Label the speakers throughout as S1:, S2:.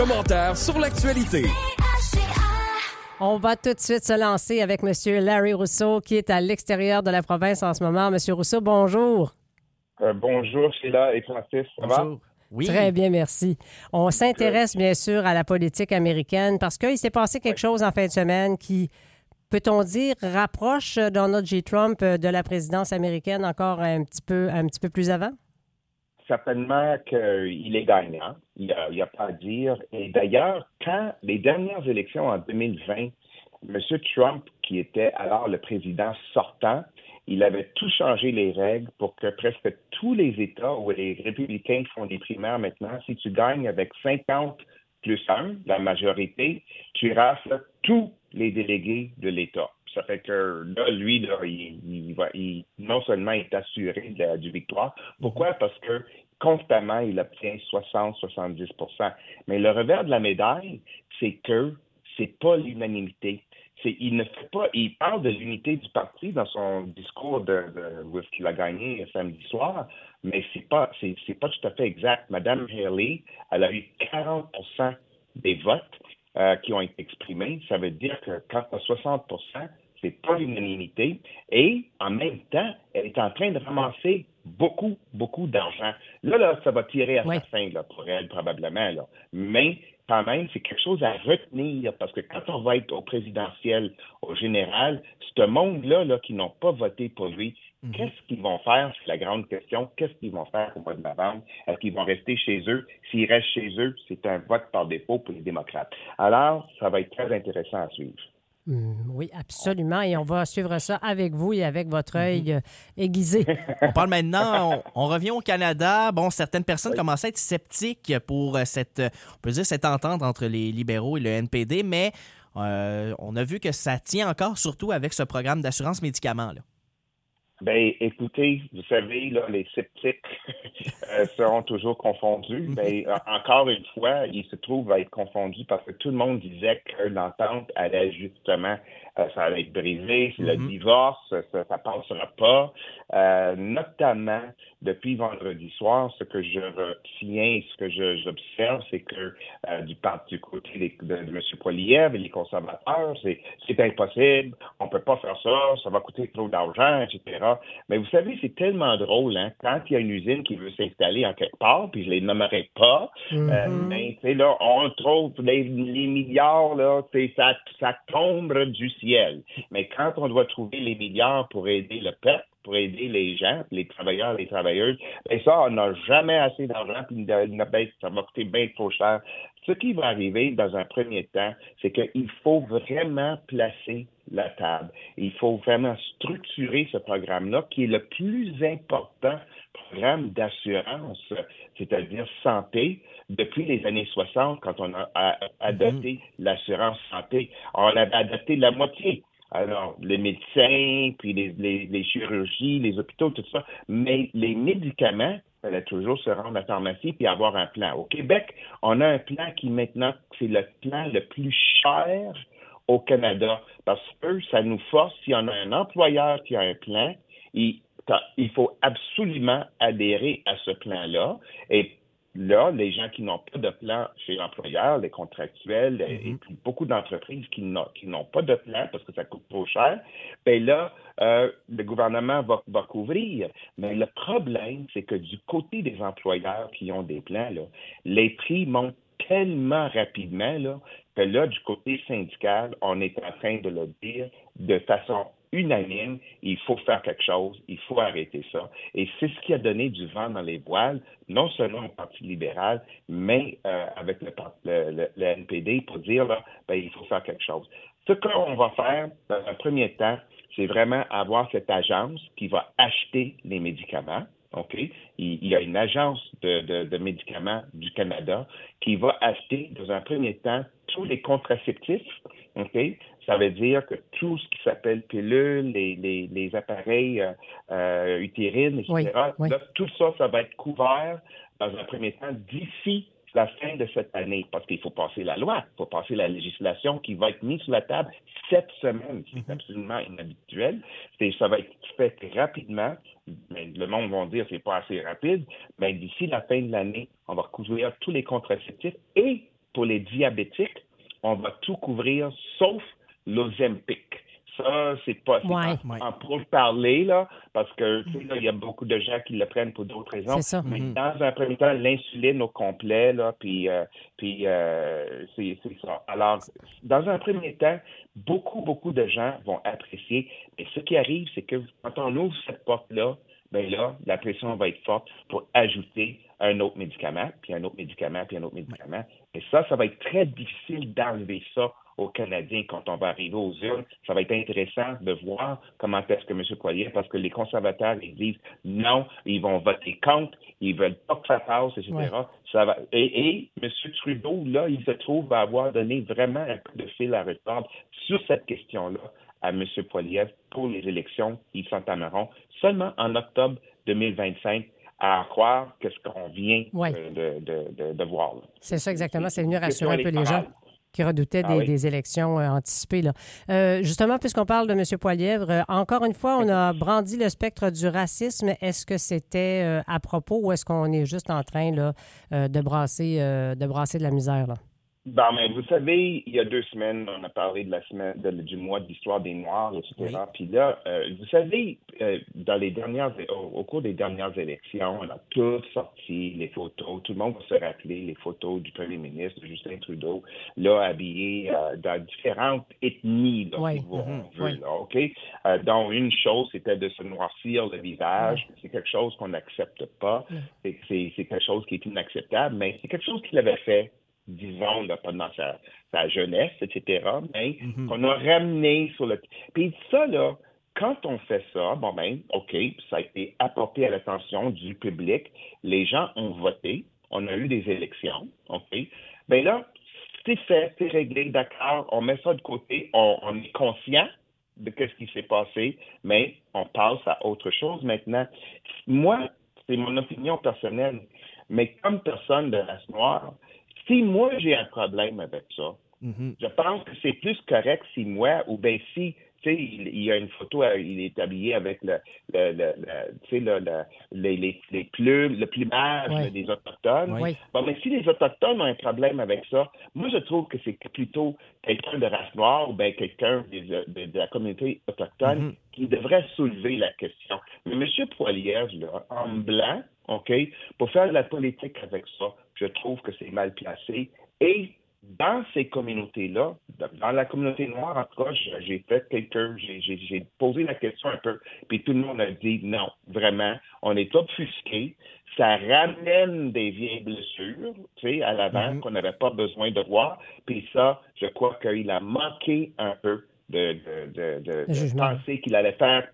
S1: commentaires sur l'actualité.
S2: On va tout de suite se lancer avec M. Larry Rousseau, qui est à l'extérieur de la province en ce moment. M. Rousseau, bonjour.
S3: Euh, bonjour, Sheila et Francis. Ça va?
S2: Oui. Très bien, merci. On s'intéresse bien sûr à la politique américaine parce qu'il s'est passé quelque chose en fin de semaine qui, peut-on dire, rapproche Donald J. Trump de la présidence américaine encore un petit peu, un petit peu plus avant?
S3: Certainement qu'il est gagnant. Il n'y a, pas à dire. Et d'ailleurs, quand les dernières élections en 2020, M. Trump, qui était alors le président sortant, il avait tout changé les règles pour que presque tous les États où les républicains font des primaires maintenant, si tu gagnes avec 50 plus 1, la majorité, tu rafles tous les délégués de l'État. Ça fait que là, lui, là, il, va, il, non seulement est assuré du victoire. Pourquoi? Parce que constamment, il obtient 60-70% Mais le revers de la médaille, c'est que c'est pas l'unanimité il ne fait pas, il parle de l'unité du parti dans son discours de, de, qu'il a gagné samedi soir, mais c'est pas, c'est, pas tout à fait exact. Madame Haley, elle a eu 40% des votes euh, qui ont été exprimés. Ça veut dire que quand à 60% c'est pas l'unanimité. Et en même temps, elle est en train de ramasser beaucoup, beaucoup d'argent. Là, là, ça va tirer à sa fin là, pour elle, probablement. Là. Mais quand même, c'est quelque chose à retenir parce que quand on va être au présidentiel, au général, ce monde-là là, qui n'ont pas voté pour lui, mhm. qu'est-ce qu'ils vont faire? C'est la grande question. Qu'est-ce qu'ils vont faire au mois de novembre? Est-ce qu'ils vont rester chez eux? S'ils restent chez eux, c'est un vote par défaut pour les démocrates. Alors, ça va être très intéressant à suivre.
S2: Mm, oui, absolument. Et on va suivre ça avec vous et avec votre mhm. œil euh, aiguisé.
S4: on parle maintenant, on, revient au Canada. Bon, certaines personnes commencent à être sceptiques pour euh, cette, on peut dire, cette entente entre les libéraux et le NPD, mais euh, on a vu que ça tient encore, surtout avec ce programme d'assurance médicaments. Là.
S3: Ben, écoutez, vous savez, là, les sceptiques seront toujours confondus. Mhm. Ben, encore une fois, ils se trouvent à être confondus parce que tout le monde disait que l'entente allait justement euh, ça va être brisé. Le mm-hmm. divorce, ça ne passera pas. Euh, notamment, depuis vendredi soir, ce que je retiens, ce que j'observe, c'est que euh, du, du côté de, M. Poiliev et les conservateurs, c'est impossible, on ne peut pas faire ça, ça va coûter trop d'argent, etc. Mais vous savez, c'est tellement drôle, hein, quand il y a une usine qui veut s'installer en quelque part, puis je ne les nommerai pas, mm-hmm. mais tu sais, là, on trouve les, les milliards, là, ça, ça tombe du ciel mais quand on doit trouver les milliards pour aider le peuple, pour aider les gens, les travailleurs, les travailleuses, ben ça, on n'a jamais assez d'argent, puis ça va coûter bien trop cher. Ce qui va arriver dans un premier temps, c'est qu'il faut vraiment placer la table. Il faut vraiment structurer ce programme-là, qui est le plus important programme d'assurance, c'est-à-dire santé, depuis les années 60, quand on a adopté mm-hmm. l'assurance santé. On avait adopté la moitié. Alors, les médecins, puis les, chirurgies, les hôpitaux, tout ça. Mais les médicaments, il fallait toujours se rendre à la pharmacie puis avoir un plan. Au Québec, on a un plan qui maintenant, c'est le plan le plus cher au Canada parce que ça nous force, si on a un employeur qui a un plan, il, il faut absolument adhérer à ce plan-là. Là, les gens qui n'ont pas de plan chez l'employeur, les contractuels et mhm. puis beaucoup d'entreprises qui n'ont pas de plan parce que ça coûte trop cher, bien là, euh, le gouvernement va, va couvrir. Mais le problème, c'est que du côté des employeurs qui ont des plans, là, les prix montent tellement rapidement là, que là, du côté syndical, on est en train de le dire de façon unanime, il faut faire quelque chose, il faut arrêter ça. Et c'est ce qui a donné du vent dans les voiles, non seulement au Parti libéral, mais euh, avec le, NPD pour dire, là, ben, il faut faire quelque chose. Ce qu'on va faire, dans un premier temps, c'est vraiment avoir cette agence qui va acheter les médicaments. OK? Il, y a une agence de, de, médicaments du Canada qui va acheter, dans un premier temps, tous les contraceptifs. OK? Ça veut dire que tout ce qui s'appelle pilules, les, les, les appareils euh, euh utérines, etc., tout ça, ça va être couvert dans un premier temps d'ici la fin de cette année, parce qu'il faut passer la loi, il faut passer la législation qui va être mise sur la table cette semaine. C'est mhm. absolument inhabituel. Ça va être fait rapidement. Mais le monde va dire que c'est pas assez rapide. Mais d'ici la fin de l'année, on va couvrir tous les contraceptifs et pour les diabétiques, on va tout couvrir sauf l'Ozempic. Ça, c'est pas
S2: Ouais.
S3: en, en pour parler, là, parce que tu sais, là, il y a beaucoup de gens qui le prennent pour d'autres raisons.
S2: C'est ça.
S3: Mais
S4: Mhm.
S3: dans un premier temps, l'insuline au complet, là, puis, euh, puis euh, c'est ça. Alors, dans un premier temps, beaucoup, beaucoup de gens vont apprécier. Mais ce qui arrive, c'est que quand on ouvre cette porte-là, ben là, la pression va être forte pour ajouter un autre médicament, puis un autre médicament, puis un autre médicament. Et ça, ça va être très difficile d'enlever ça aux Canadiens quand on va arriver aux urnes. Ça va être intéressant de voir comment est-ce que M. Poilier, parce que les conservateurs, ils disent non, ils vont voter contre, ils veulent pas que ça passe, etc.
S2: Ouais.
S3: Ça va, et, et M. Trudeau, là, il se trouve à avoir donné vraiment un coup de fil à retordre sur cette question-là à M. Poiliev pour les élections qui s'entameront seulement en octobre 2025 à croire que ce qu'on vient
S2: Ouais.
S3: euh, de, de, de, de voir.
S2: C'est ça exactement. C'est
S3: Question
S2: rassurer un peu les gens. Qui redoutaient
S3: Ah
S2: des,
S3: oui.
S2: des élections euh, anticipées. Là. Euh, justement, puisqu'on parle de M. Poilièvre, euh, encore une fois, on a brandi le spectre du racisme. Est-ce que c'était à propos ou est-ce qu'on est juste en train là, de, brasser, de brasser de la misère? Là?
S3: Bon, mais vous savez, il y a deux semaines, on a parlé de la semaine de- du mois de l'histoire des Noirs, etc. Puis là, euh, vous savez, euh, dans les dernières, au, au cours des dernières élections, on a tous sorti les photos. Tout le monde va se rappeler les photos du premier ministre Justin Trudeau, là habillé euh, dans différentes ethnies, là, si vous-
S2: Mhm.
S3: on veut,
S2: Ouais.
S3: là, ok? Dont une chose, c'était de se noircir le visage. C'est quelque chose qu'on n'accepte pas. C'est quelque chose qui est inacceptable, mais c'est quelque chose qu'il avait fait disons, là, pendant sa, sa jeunesse, etc., mais qu'on a ramené sur le... Puis ça, là, quand on fait ça, bon ben, OK, ça a été apporté à l'attention du public, les gens ont voté, on a eu des élections, OK, ben là, c'est fait, c'est réglé, d'accord, on met ça de côté, on, on est conscient de ce qui s'est passé, mais on passe à autre chose maintenant. Moi, c'est mon opinion personnelle, mais comme personne de race noire, si moi j'ai un problème avec ça,
S4: Mhm.
S3: je pense que c'est plus correct si moi, ou bien si, tu sais, il, il y a une photo, euh, il est habillé avec le, le, les, les, les plumes, le plumage
S2: Ouais.
S3: des Autochtones.
S2: Oui.
S3: Bon, mais si les Autochtones ont un problème avec ça, moi, je trouve que c'est plutôt quelqu'un de race noire ou bien quelqu'un des- de, de la communauté autochtone
S4: Mhm.
S3: qui devrait soulever la question. Mais M. Poilievre, là, en blanc, OK, pour faire de la politique avec ça, je trouve que c'est mal placé. Et dans ces communautés-là, dans la communauté noire, en tout cas, j'ai- fait quelques, j'ai- posé la question un peu, puis tout le monde a dit non, vraiment, on est obfusqué, ça ramène des vieilles blessures, tu sais, à l'avant
S4: Mhm.
S3: qu'on n'avait pas besoin de voir, puis ça, je crois qu'il a manqué un peu de, de, penser qu'il allait faire,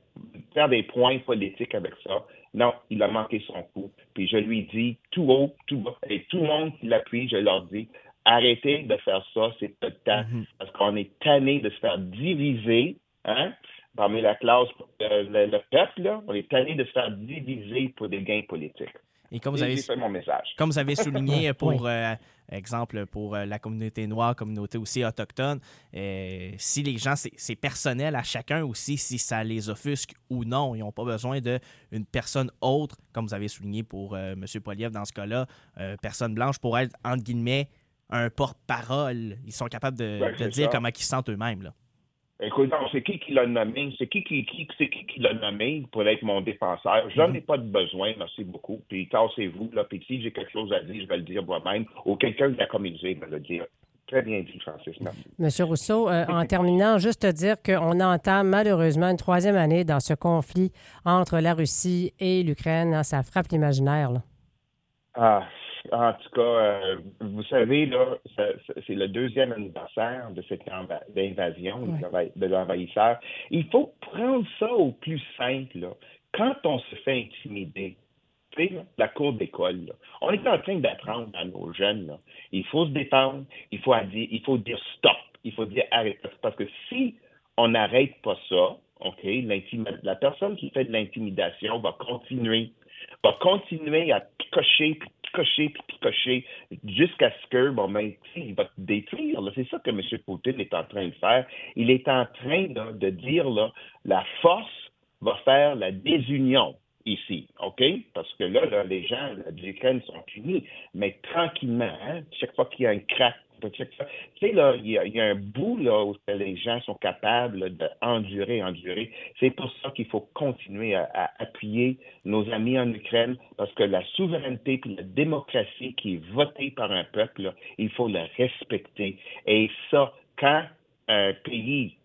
S3: faire des points politiques avec ça. Non, il a manqué son coup. Puis je lui dis tout haut, tout bas, et tout le monde qui l'appuie, je leur dis arrêtez de faire ça, c'est pas le temps, parce qu'on est tanné de se faire diviser, hein, parmi la classe, euh, le, le peuple, là, on est tanné de se faire diviser pour des gains politiques.
S4: Et comme vous avez,
S3: C'est mon message.
S4: comme vous avez souligné pour,
S2: Oui.
S4: euh, exemple, pour euh, la communauté noire, communauté aussi autochtone, euh, si les gens, c'est personnel à chacun aussi, si ça les offusque ou non. Ils n'ont pas besoin d'une personne autre, comme vous avez souligné pour euh, M. Poliev dans ce cas-là, euh, personne blanche, pour être, entre guillemets, un porte-parole. Ils sont capables de,
S3: Ouais,
S4: de
S3: c'est
S4: dire
S3: ça.
S4: comment ils se sentent eux-mêmes. là.
S3: Écoute, c'est qui qui l'a nommé? C'est qui qui, qui, c'est qui qui l'a nommé pour être mon défenseur? J'en ai pas de besoin, merci beaucoup. Puis tassez-vous, là. Puis si j'ai quelque chose à dire, je vais le dire moi-même. Ou quelqu'un de la communauté va le dire. Très bien dit, Francis. Merci.
S2: Monsieur Rousseau, euh, en terminant, juste te dire qu'on entame malheureusement une troisième année dans ce conflit entre la Russie et l'Ukraine. hein, Ça frappe l'imaginaire. là.
S3: Ah, en tout cas, euh, vous savez, là, c'est le deuxième anniversaire de cette d'invasion de l'envahi- de l'envahisseur. Il faut prendre ça au plus simple. Là. Quand on se fait intimider, la cour d'école, on est en train d'apprendre à nos jeunes, là, il faut se défendre, il faut, dire, il faut dire stop, il faut dire arrête. Parce que si on n'arrête pas ça, OK, la personne qui fait de l'intimidation va continuer va continuer à picocher, puis picocher, puis picocher, jusqu'à ce que, bon, ben, il va te détruire. C'est ça que M. Poutine est en train de faire. Il est en train de dire, là, la force va faire la désunion ici, OK? Parce que là, là les gens de l'Ukraine sont unis, mais tranquillement, hein, chaque fois qu'il y a un crack Tu sais, là, il y, a un bout là, où les gens sont capables d'endurer, endurer. C'est pour ça qu'il faut continuer à, appuyer nos amis en Ukraine, parce que la souveraineté et la démocratie qui est votée par un peuple, il faut la respecter. Et ça, quand un pays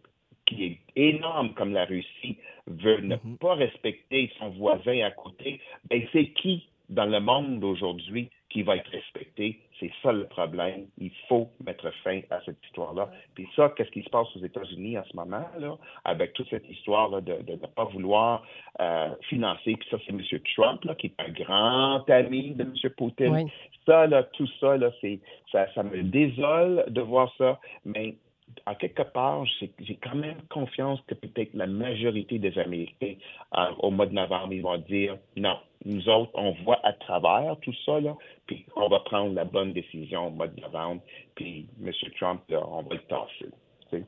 S3: qui est énorme comme la Russie veut ne mm-hmm. pas respecter son voisin à côté, ben c'est qui dans le monde aujourd'hui qui va être respecté. C'est ça le problème. Il faut mettre fin à cette histoire-là. Puis ça, qu'est-ce qui se passe aux États-Unis en ce moment, là, avec toute cette histoire de ne pas vouloir euh, financer. Puis ça, c'est M. Trump, là, qui est un grand ami de M. Poutine. Ça, là, tout ça, là, c'est, ça, ça me désole de voir ça. Mais à quelque part, j'ai quand même confiance que peut-être la majorité des Américains, euh, au mois de novembre, ils vont dire non, nous autres, on voit à travers tout ça, là, puis on va prendre la bonne décision au mois de novembre, puis M. Trump, on va le tasser.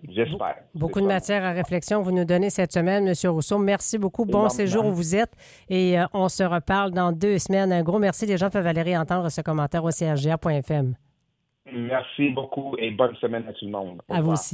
S3: J'espère.
S2: Beaucoup de matière à réflexion vous nous donnez cette semaine, M. Rousseau. Merci beaucoup. Bon séjour où vous êtes. Et euh, on se reparle dans deux semaines. Un gros merci. Les gens peuvent aller réentendre ce commentaire au crgr.fm.
S3: Merci beaucoup et bonne semaine à tout le monde.
S2: à vous aussi.